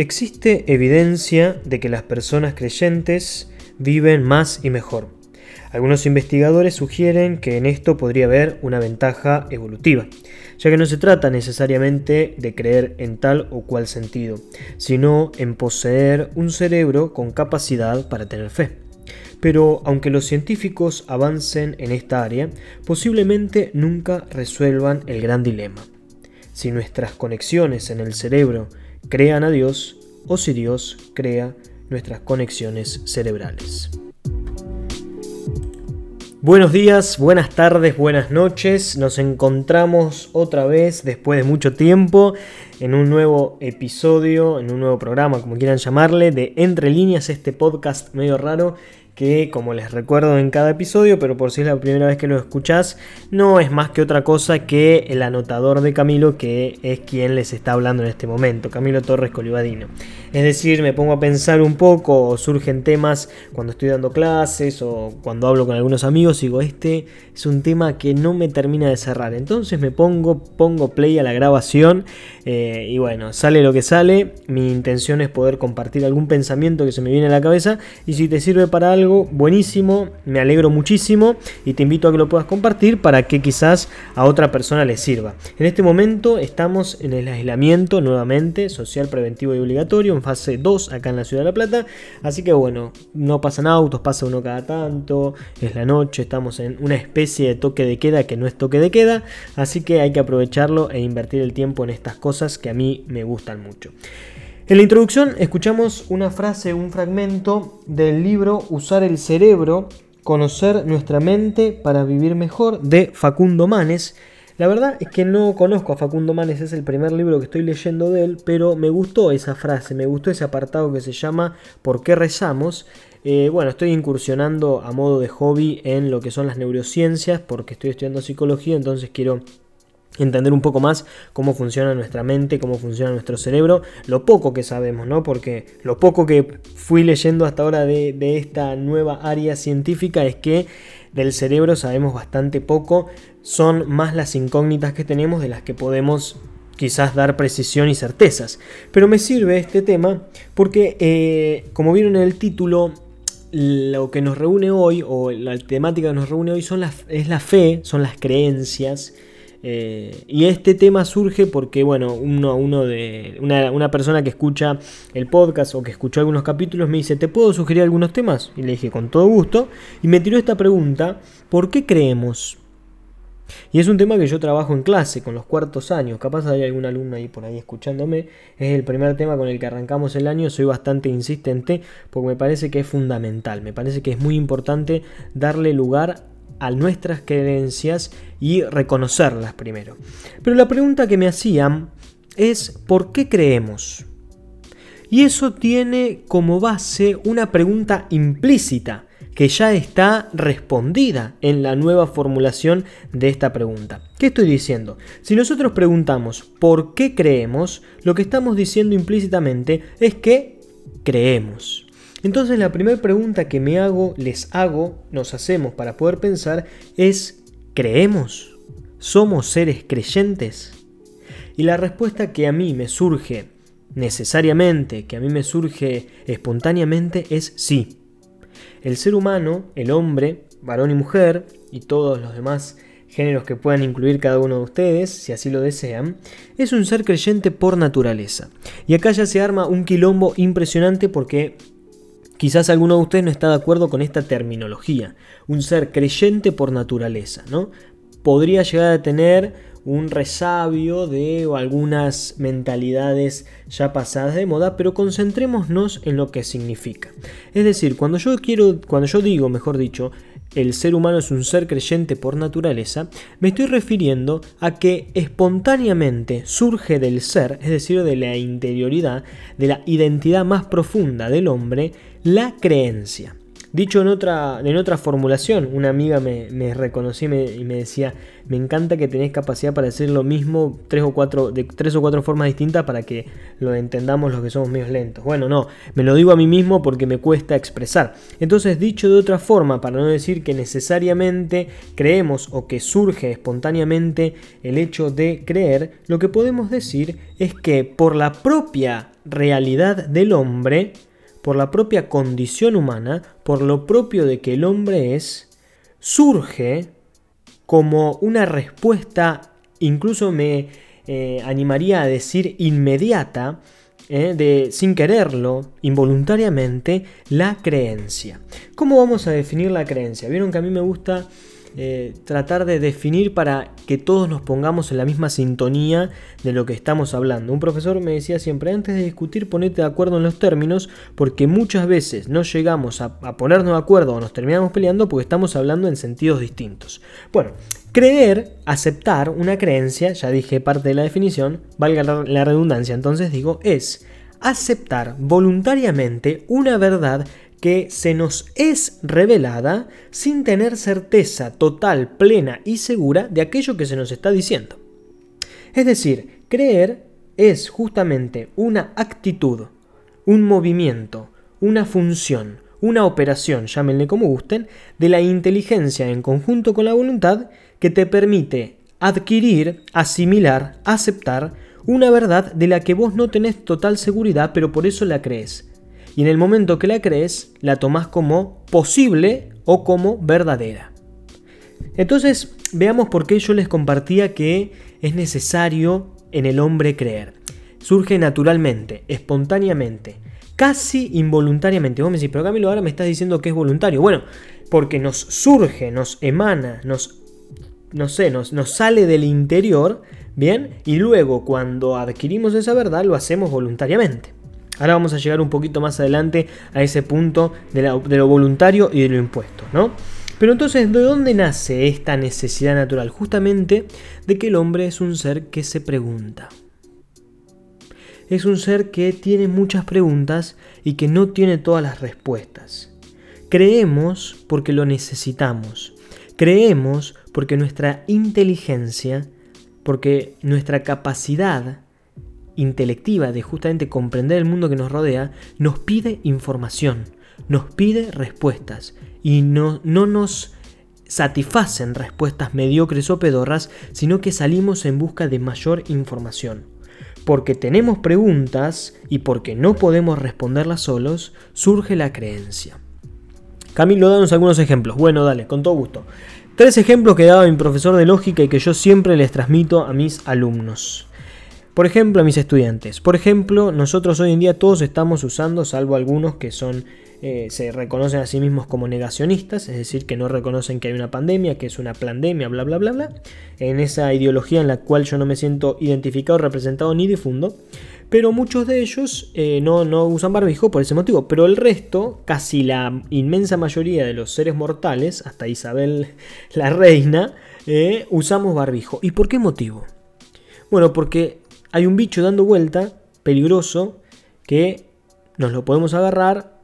Existe evidencia de que las personas creyentes viven más y mejor. Algunos investigadores sugieren que en esto podría haber una ventaja evolutiva, ya que no se trata necesariamente de creer en tal o cual sentido, sino en poseer un cerebro con capacidad para tener fe. Pero aunque los científicos avancen en esta área, posiblemente nunca resuelvan el gran dilema. Si nuestras conexiones en el cerebro crean a Dios o si Dios crea nuestras conexiones cerebrales. Buenos días, buenas tardes, buenas noches. Nos encontramos otra vez después de mucho tiempo en un nuevo episodio, en un nuevo programa, como quieran llamarle, de Entre líneas, este podcast medio raro que como les recuerdo en cada episodio, pero por si es la primera vez que lo escuchás, no es más que otra cosa que el anotador de Camilo, que es quien les está hablando en este momento, Camilo Torres Colibadino. Es decir, me pongo a pensar un poco, o surgen temas cuando estoy dando clases o cuando hablo con algunos amigos, digo, este es un tema que no me termina de cerrar. Entonces me pongo, pongo play a la grabación eh, y bueno, sale lo que sale. Mi intención es poder compartir algún pensamiento que se me viene a la cabeza y si te sirve para algo, buenísimo, me alegro muchísimo y te invito a que lo puedas compartir para que quizás a otra persona le sirva. En este momento estamos en el aislamiento nuevamente, social, preventivo y obligatorio, en fase 2 acá en la ciudad de La Plata, así que bueno, no pasan autos, pasa uno cada tanto, es la noche, estamos en una especie de toque de queda que no es toque de queda, así que hay que aprovecharlo e invertir el tiempo en estas cosas que a mí me gustan mucho. En la introducción escuchamos una frase, un fragmento del libro Usar el cerebro, conocer nuestra mente para vivir mejor de Facundo Manes. La verdad es que no conozco a Facundo Manes, es el primer libro que estoy leyendo de él, pero me gustó esa frase, me gustó ese apartado que se llama ¿Por qué rezamos? Eh, bueno, estoy incursionando a modo de hobby en lo que son las neurociencias, porque estoy estudiando psicología, entonces quiero entender un poco más cómo funciona nuestra mente, cómo funciona nuestro cerebro, lo poco que sabemos, ¿no? Porque lo poco que fui leyendo hasta ahora de, esta nueva área científica es que del cerebro sabemos bastante poco, son más las incógnitas que tenemos de las que podemos quizás dar precisión y certezas. Pero me sirve este tema porque, eh, como vieron en el título, lo que nos reúne hoy, o la temática que nos reúne hoy, son es la fe, son las creencias, eh, y este tema surge porque, bueno, uno, de, una, persona que escucha el podcast o que escuchó algunos capítulos me dice, ¿te puedo sugerir algunos temas? Y le dije, con todo gusto. Y me tiró esta pregunta, ¿por qué creemos? Y es un tema que yo trabajo en clase con los cuartos años. Capaz hay algún alumno ahí por ahí escuchándome. Es el primer tema con el que arrancamos el año. Soy bastante insistente porque me parece que es fundamental. Me parece que es muy importante darle lugar a nuestras creencias y reconocerlas primero. Pero la pregunta que me hacían es ¿por qué creemos? Y eso tiene como base una pregunta implícita que ya está respondida en la nueva formulación de esta pregunta. ¿Qué estoy diciendo? Si nosotros preguntamos ¿por qué creemos? Lo que estamos diciendo implícitamente es que creemos. Entonces la primera pregunta que me hago, les hago, nos hacemos para poder pensar es, ¿creemos? ¿Somos seres creyentes? Y la respuesta que a mí me surge necesariamente, que a mí me surge espontáneamente, es sí. El ser humano, el hombre, varón y mujer, y todos los demás géneros que puedan incluir cada uno de ustedes, si así lo desean, es un ser creyente por naturaleza. Y acá ya se arma un quilombo impresionante porque Quizás alguno de ustedes no está de acuerdo con esta terminología. Un ser creyente por naturaleza, ¿no? Podría llegar a tener un resabio de algunas mentalidades ya pasadas de moda, pero concentrémonos en lo que significa. Es decir, cuando yo quiero, cuando yo digo, mejor dicho, el ser humano es un ser creyente por naturaleza, me estoy refiriendo a que espontáneamente surge del ser, es decir, de la interioridad, de la identidad más profunda del hombre, la creencia. Dicho en otra, en otra formulación, una amiga me, me reconoció y me, decía, me encanta que tenés capacidad para decir lo mismo tres o cuatro, de tres o cuatro formas distintas para que lo entendamos los que somos medios lentos. Bueno, no, me lo digo a mí mismo porque me cuesta expresar. Entonces, dicho de otra forma, para no decir que necesariamente creemos o que surge espontáneamente el hecho de creer, lo que podemos decir es que por la propia realidad del hombre, por la propia condición humana, por lo propio de que el hombre es, surge como una respuesta, incluso me eh, animaría a decir inmediata, eh, de sin quererlo, involuntariamente, la creencia. ¿Cómo vamos a definir la creencia? Vieron que a mí me gusta eh, tratar de definir para que todos nos pongamos en la misma sintonía de lo que estamos hablando. Un profesor me decía siempre, antes de discutir, ponete de acuerdo en los términos, porque muchas veces no llegamos a, ponernos de acuerdo o nos terminamos peleando porque estamos hablando en sentidos distintos. Bueno, creer, aceptar una creencia, ya dije parte de la definición, valga la redundancia, entonces digo, es aceptar voluntariamente una verdad que se nos es revelada sin tener certeza total, plena y segura de aquello que se nos está diciendo. Es decir, creer es justamente una actitud, un movimiento, una función, una operación, llámenle como gusten, de la inteligencia en conjunto con la voluntad que te permite adquirir, asimilar, aceptar una verdad de la que vos no tenés total seguridad, pero por eso la crees y en el momento que la crees, la tomas como posible o como verdadera. Entonces, veamos por qué yo les compartía que es necesario en el hombre creer. Surge naturalmente, espontáneamente, casi involuntariamente. Vos me decís, pero Camilo, ahora me estás diciendo que es voluntario. Bueno, porque nos surge, nos emana, nos, no sé, nos sale del interior, ¿bien? Y luego cuando adquirimos esa verdad lo hacemos voluntariamente. Ahora vamos a llegar un poquito más adelante a ese punto de, lo voluntario y de lo impuesto, ¿no? Pero entonces, ¿de dónde nace esta necesidad natural? Justamente de que el hombre es un ser que se pregunta. Es un ser que tiene muchas preguntas y que no tiene todas las respuestas. Creemos porque lo necesitamos. Creemos porque nuestra inteligencia, porque nuestra capacidad intelectiva de justamente comprender el mundo que nos rodea, nos pide información, nos pide respuestas y no, no nos satisfacen respuestas mediocres o pedorras, sino que salimos en busca de mayor información. Porque tenemos preguntas y porque no podemos responderlas solos, surge la creencia. Camilo, danos algunos ejemplos. Bueno, dale, con todo gusto. Tres ejemplos que daba mi profesor de lógica y que yo siempre les transmito a mis alumnos. Por ejemplo, a mis estudiantes. Por ejemplo, nosotros hoy en día todos estamos usando, salvo algunos que son eh, se reconocen a sí mismos como negacionistas, es decir, que no reconocen que hay una pandemia, que es una pandemia, bla, bla, bla, bla. En esa ideología en la cual yo no me siento identificado, representado ni difundo. Pero muchos de ellos eh, no, no usan barbijo por ese motivo. Pero el resto, casi la inmensa mayoría de los seres mortales, hasta Isabel la reina, eh, usamos barbijo. ¿Y por qué motivo? Bueno, porque hay un bicho dando vuelta, peligroso, que nos lo podemos agarrar,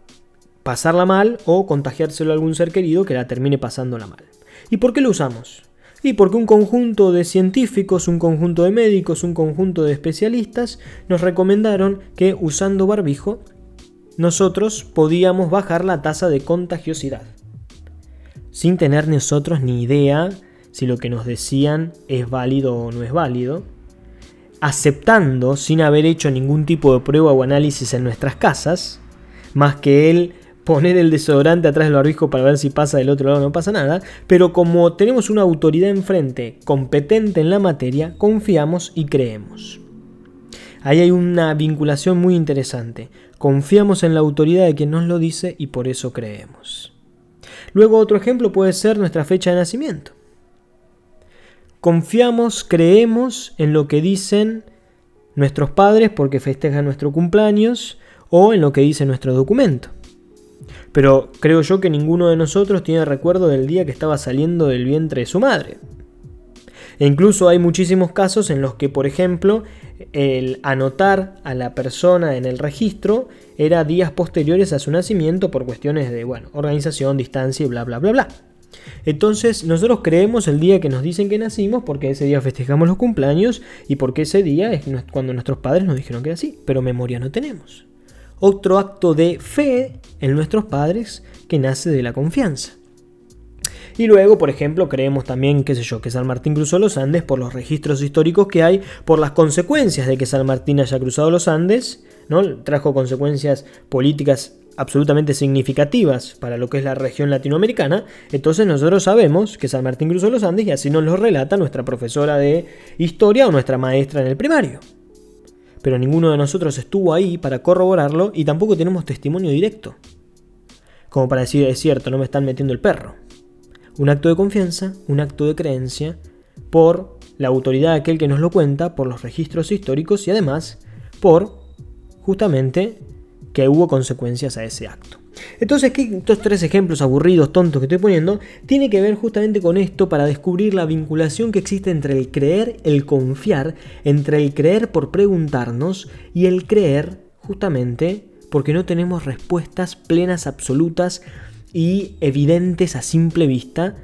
pasarla mal o contagiárselo a algún ser querido que la termine pasándola mal. ¿Y por qué lo usamos? Y porque un conjunto de científicos, un conjunto de médicos, un conjunto de especialistas nos recomendaron que usando barbijo nosotros podíamos bajar la tasa de contagiosidad. Sin tener nosotros ni idea si lo que nos decían es válido o no es válido aceptando, sin haber hecho ningún tipo de prueba o análisis en nuestras casas, más que él poner el desodorante atrás del barbijo para ver si pasa del otro lado no pasa nada, pero como tenemos una autoridad enfrente competente en la materia, confiamos y creemos. Ahí hay una vinculación muy interesante. Confiamos en la autoridad de quien nos lo dice y por eso creemos. Luego otro ejemplo puede ser nuestra fecha de nacimiento. Confiamos, creemos en lo que dicen nuestros padres porque festejan nuestro cumpleaños o en lo que dice nuestro documento. Pero creo yo que ninguno de nosotros tiene recuerdo del día que estaba saliendo del vientre de su madre. E incluso hay muchísimos casos en los que, por ejemplo, el anotar a la persona en el registro era días posteriores a su nacimiento por cuestiones de, bueno, organización, distancia y bla, bla, bla, bla. Entonces nosotros creemos el día que nos dicen que nacimos porque ese día festejamos los cumpleaños y porque ese día es cuando nuestros padres nos dijeron que era así, pero memoria no tenemos. Otro acto de fe en nuestros padres que nace de la confianza. Y luego, por ejemplo, creemos también, qué sé yo, que San Martín cruzó los Andes por los registros históricos que hay, por las consecuencias de que San Martín haya cruzado los Andes, ¿no? Trajo consecuencias políticas absolutamente significativas para lo que es la región latinoamericana, entonces nosotros sabemos que San Martín cruzó los Andes y así nos lo relata nuestra profesora de historia o nuestra maestra en el primario. Pero ninguno de nosotros estuvo ahí para corroborarlo y tampoco tenemos testimonio directo. Como para decir, es cierto, no me están metiendo el perro. Un acto de confianza, un acto de creencia por la autoridad de aquel que nos lo cuenta, por los registros históricos y además por justamente que hubo consecuencias a ese acto. Entonces, estos tres ejemplos aburridos, tontos que estoy poniendo, tiene que ver justamente con esto para descubrir la vinculación que existe entre el creer, el confiar, entre el creer por preguntarnos y el creer justamente porque no tenemos respuestas plenas, absolutas y evidentes a simple vista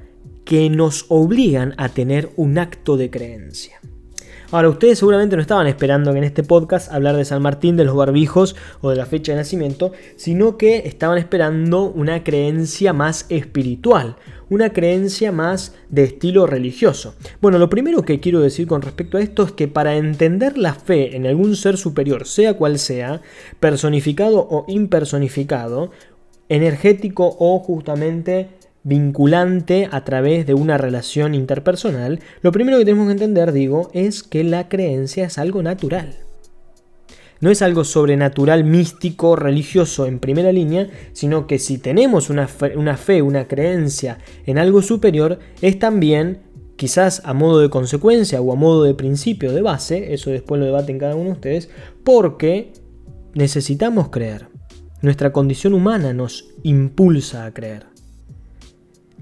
que nos obligan a tener un acto de creencia. Ahora, ustedes seguramente no estaban esperando que en este podcast hablar de San Martín, de los barbijos o de la fecha de nacimiento, sino que estaban esperando una creencia más espiritual, una creencia más de estilo religioso. Bueno, lo primero que quiero decir con respecto a esto es que para entender la fe en algún ser superior, sea cual sea, personificado o impersonificado, energético o justamente vinculante a través de una relación interpersonal, lo primero que tenemos que entender, digo, es que la creencia es algo natural. No es algo sobrenatural, místico, religioso en primera línea, sino que si tenemos una fe, una, creencia en algo superior, es también, quizás a modo de consecuencia o a modo de principio, de base, eso después lo debaten cada uno de ustedes, porque necesitamos creer. Nuestra condición humana nos impulsa a creer.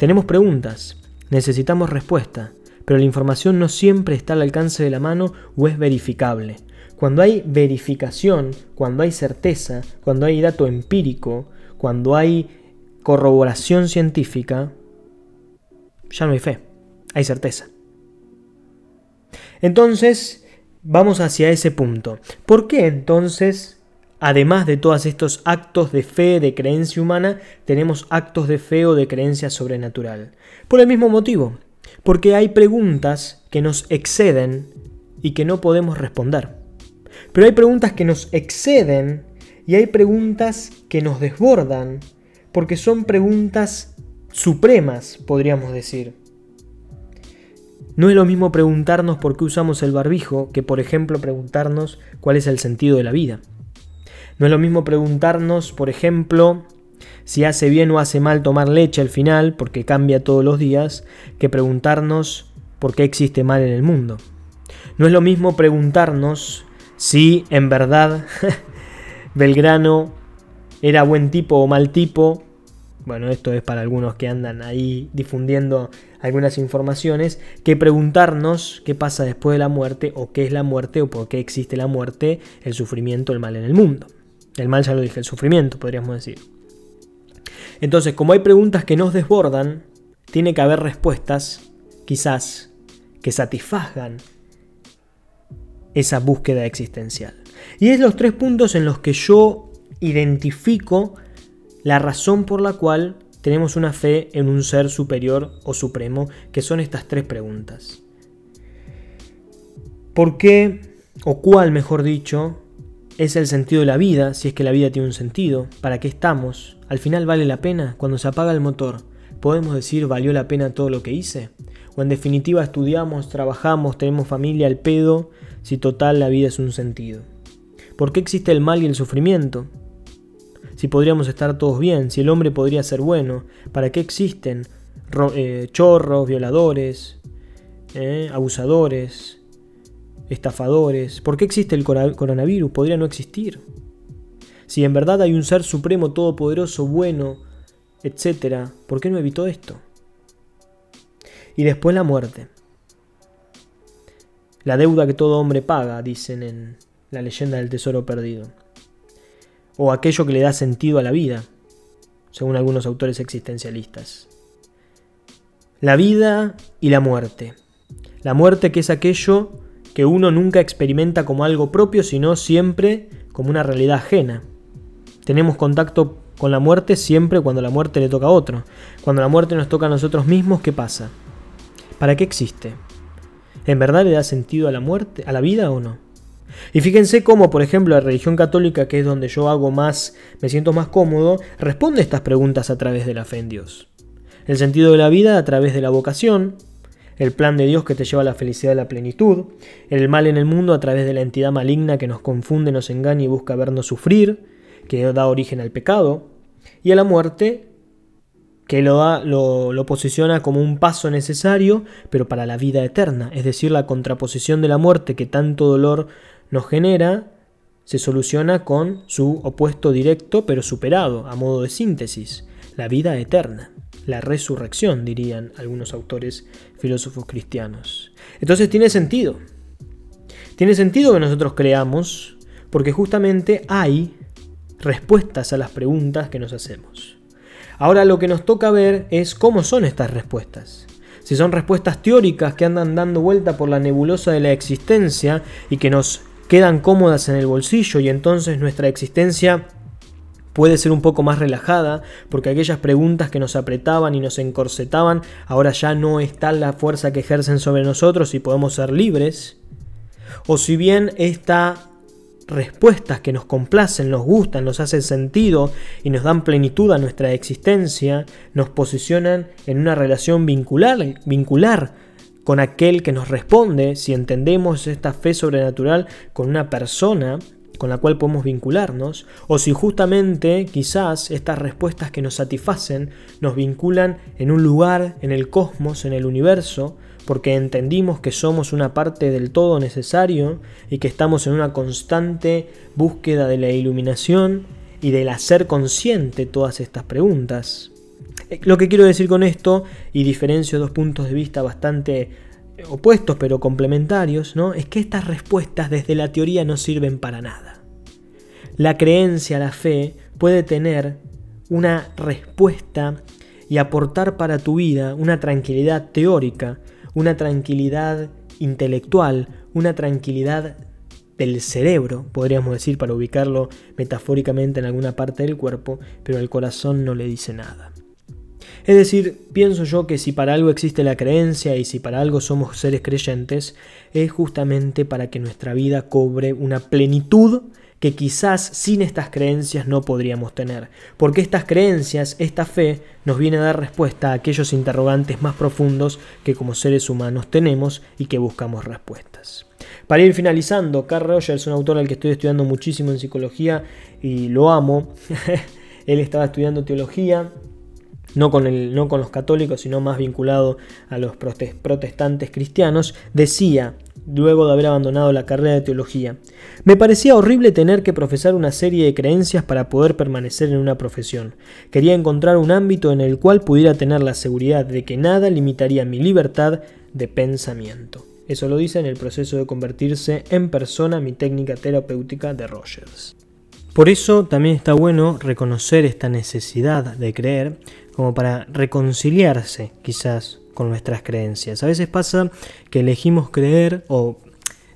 Tenemos preguntas, necesitamos respuesta, pero la información no siempre está al alcance de la mano o es verificable. Cuando hay verificación, cuando hay certeza, cuando hay dato empírico, cuando hay corroboración científica, ya no hay fe, hay certeza. Entonces, vamos hacia ese punto. ¿Por qué entonces Además de todos estos actos de fe, de creencia humana, tenemos actos de fe o de creencia sobrenatural. Por el mismo motivo, porque hay preguntas que nos exceden y que no podemos responder. Pero hay preguntas que nos exceden y hay preguntas que nos desbordan, porque son preguntas supremas, podríamos decir. No es lo mismo preguntarnos por qué usamos el barbijo que, por ejemplo, preguntarnos cuál es el sentido de la vida. No es lo mismo preguntarnos, por ejemplo, si hace bien o hace mal tomar leche al final, porque cambia todos los días, que preguntarnos por qué existe mal en el mundo. No es lo mismo preguntarnos si en verdad Belgrano era buen tipo o mal tipo. Bueno, esto es para algunos que andan ahí difundiendo algunas informaciones, que preguntarnos qué pasa después de la muerte o qué es la muerte o por qué existe la muerte, el sufrimiento, el mal en el mundo. El mal ya lo dije, el sufrimiento, podríamos decir. Entonces, como hay preguntas que nos desbordan, tiene que haber respuestas, quizás, que satisfagan esa búsqueda existencial. Y es los tres puntos en los que yo identifico la razón por la cual tenemos una fe en un ser superior o supremo, que son estas tres preguntas. ¿Por qué, o cuál mejor dicho, es el sentido de la vida, si es que la vida tiene un sentido, para qué estamos, al final vale la pena, cuando se apaga el motor, podemos decir valió la pena todo lo que hice, o en definitiva estudiamos, trabajamos, tenemos familia al pedo, si total la vida es un sentido. ¿Por qué existe el mal y el sufrimiento? Si podríamos estar todos bien, si el hombre podría ser bueno, ¿para qué existen eh, chorros, violadores, eh, abusadores, estafadores. ¿Por qué existe el coronavirus? Podría no existir. Si en verdad hay un ser supremo, todopoderoso, bueno, etc., ¿por qué no evitó esto? Y después la muerte. La deuda que todo hombre paga, dicen en la leyenda del tesoro perdido. O aquello que le da sentido a la vida, según algunos autores existencialistas. La vida y la muerte. La muerte que es aquello que uno nunca experimenta como algo propio, sino siempre como una realidad ajena. Tenemos contacto con la muerte siempre cuando la muerte le toca a otro. Cuando la muerte nos toca a nosotros mismos, ¿qué pasa? ¿Para qué existe? ¿En verdad le da sentido a la muerte, a la vida o no? Y fíjense cómo, por ejemplo, la religión católica, que es donde yo hago más, me siento más cómodo, responde estas preguntas a través de la fe en Dios. El sentido de la vida a través de la vocación, el plan de Dios que te lleva a la felicidad y la plenitud, el mal en el mundo a través de la entidad maligna que nos confunde, nos engaña y busca vernos sufrir, que da origen al pecado, y a la muerte que lo, da, lo, lo, posiciona como un paso necesario, pero para la vida eterna, es decir, la contraposición de la muerte que tanto dolor nos genera, se soluciona con su opuesto directo, pero superado, a modo de síntesis, la vida eterna la resurrección, dirían algunos autores filósofos cristianos. Entonces tiene sentido. Tiene sentido que nosotros creamos porque justamente hay respuestas a las preguntas que nos hacemos. Ahora lo que nos toca ver es cómo son estas respuestas. Si son respuestas teóricas que andan dando vuelta por la nebulosa de la existencia y que nos quedan cómodas en el bolsillo y entonces nuestra existencia puede ser un poco más relajada, porque aquellas preguntas que nos apretaban y nos encorsetaban, ahora ya no está la fuerza que ejercen sobre nosotros y podemos ser libres. O si bien estas respuestas que nos complacen, nos gustan, nos hacen sentido y nos dan plenitud a nuestra existencia, nos posicionan en una relación vincular, vincular con aquel que nos responde, si entendemos esta fe sobrenatural con una persona, con la cual podemos vincularnos, o si justamente quizás estas respuestas que nos satisfacen nos vinculan en un lugar, en el cosmos, en el universo, porque entendimos que somos una parte del todo necesario y que estamos en una constante búsqueda de la iluminación y del hacer consciente todas estas preguntas. Eh, lo que quiero decir con esto, y diferencio dos puntos de vista bastante opuestos pero complementarios, ¿no? Es que estas respuestas desde la teoría no sirven para nada. La creencia, la fe, puede tener una respuesta y aportar para tu vida una tranquilidad teórica, una tranquilidad intelectual, una tranquilidad del cerebro, podríamos decir, para ubicarlo metafóricamente en alguna parte del cuerpo, pero el corazón no le dice nada. Es decir, pienso yo que si para algo existe la creencia y si para algo somos seres creyentes, es justamente para que nuestra vida cobre una plenitud que quizás sin estas creencias no podríamos tener, porque estas creencias, esta fe, nos viene a dar respuesta a aquellos interrogantes más profundos que como seres humanos tenemos y que buscamos respuestas. Para ir finalizando, Carl Rogers un autor al que estoy estudiando muchísimo en psicología y lo amo. Él estaba estudiando teología, no con, el, no con los católicos, sino más vinculado a los protestantes cristianos, decía, luego de haber abandonado la carrera de teología, me parecía horrible tener que profesar una serie de creencias para poder permanecer en una profesión. Quería encontrar un ámbito en el cual pudiera tener la seguridad de que nada limitaría mi libertad de pensamiento. Eso lo dice en el proceso de convertirse en persona mi técnica terapéutica de Rogers. Por eso también está bueno reconocer esta necesidad de creer como para reconciliarse quizás con nuestras creencias. A veces pasa que elegimos creer o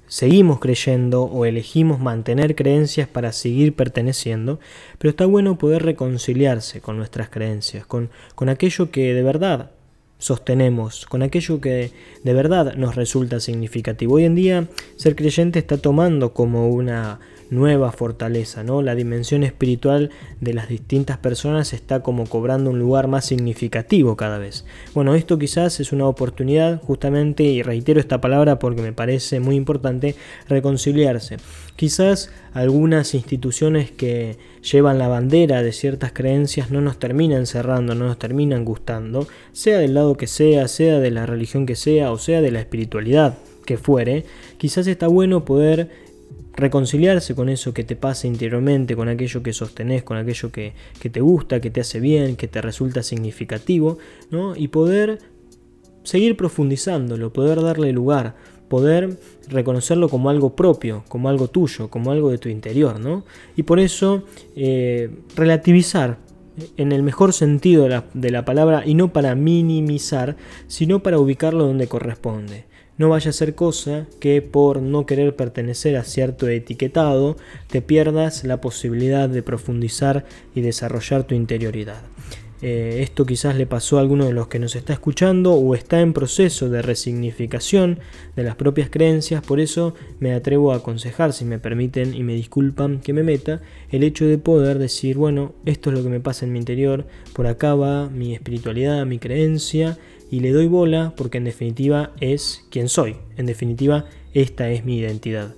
seguimos creyendo o elegimos mantener creencias para seguir perteneciendo, pero está bueno poder reconciliarse con nuestras creencias, con, con aquello que de verdad sostenemos, con aquello que de verdad nos resulta significativo. Hoy en día ser creyente está tomando como una nueva fortaleza, ¿no? La dimensión espiritual de las distintas personas está como cobrando un lugar más significativo cada vez. Bueno, esto quizás es una oportunidad justamente, y reitero esta palabra porque me parece muy importante, reconciliarse. Quizás algunas instituciones que llevan la bandera de ciertas creencias no nos terminan cerrando, no nos terminan gustando, sea del lado que sea, sea de la religión que sea o sea de la espiritualidad que fuere, quizás está bueno poder reconciliarse con eso que te pasa interiormente, con aquello que sostenés, con aquello que, te gusta, que te hace bien, que te resulta significativo, ¿no? y poder seguir profundizándolo, poder darle lugar, poder reconocerlo como algo propio, como algo tuyo, como algo de tu interior, ¿no? Y por eso eh, relativizar en el mejor sentido de la, de la palabra y no para minimizar, sino para ubicarlo donde corresponde no vaya a ser cosa que por no querer pertenecer a cierto etiquetado te pierdas la posibilidad de profundizar y desarrollar tu interioridad. Eh, esto quizás le pasó a alguno de los que nos está escuchando o está en proceso de resignificación de las propias creencias, por eso me atrevo a aconsejar, si me permiten y me disculpan que me meta, el hecho de poder decir, bueno, esto es lo que me pasa en mi interior, por acá va mi espiritualidad, mi creencia, y le doy bola porque en definitiva es quien soy, en definitiva esta es mi identidad.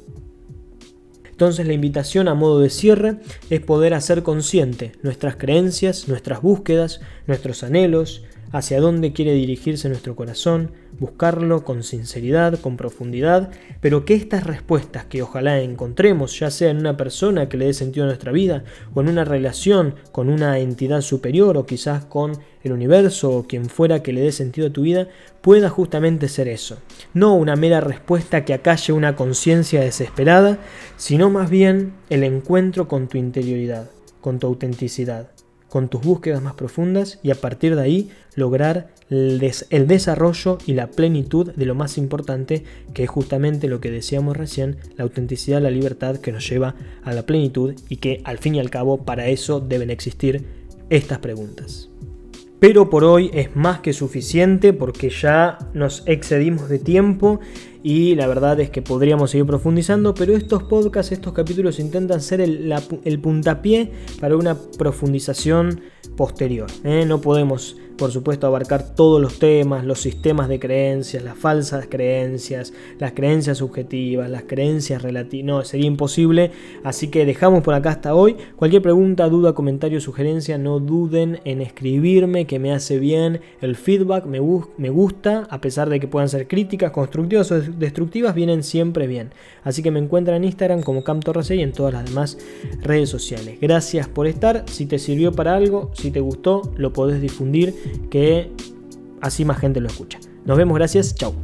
Entonces la invitación a modo de cierre es poder hacer consciente nuestras creencias, nuestras búsquedas, nuestros anhelos, hacia dónde quiere dirigirse nuestro corazón, buscarlo con sinceridad, con profundidad, pero que estas respuestas que ojalá encontremos, ya sea en una persona que le dé sentido a nuestra vida, o en una relación con una entidad superior, o quizás con el universo, o quien fuera que le dé sentido a tu vida, pueda justamente ser eso. No una mera respuesta que acalle una conciencia desesperada, sino más bien el encuentro con tu interioridad, con tu autenticidad con tus búsquedas más profundas y a partir de ahí lograr el, desarrollo y la plenitud de lo más importante que es justamente lo que decíamos recién, la autenticidad, la libertad que nos lleva a la plenitud y que al fin y al cabo para eso deben existir estas preguntas. Pero por hoy es más que suficiente porque ya nos excedimos de tiempo y la verdad es que podríamos seguir profundizando, pero estos podcasts, estos capítulos intentan ser el, puntapié para una profundización posterior. ¿eh? No podemos por supuesto, abarcar todos los temas, los sistemas de creencias, las falsas creencias, las creencias subjetivas, las creencias relativas. No, sería imposible. Así que dejamos por acá hasta hoy. Cualquier pregunta, duda, comentario, sugerencia, no duden en escribirme, que me hace bien. El feedback me, me gusta, a pesar de que puedan ser críticas, constructivas o destructivas, vienen siempre bien. Así que me encuentran en Instagram como CamTorres y en todas las demás redes sociales. Gracias por estar. Si te sirvió para algo, si te gustó, lo podés difundir que así más gente lo escucha. Nos vemos, gracias, chao.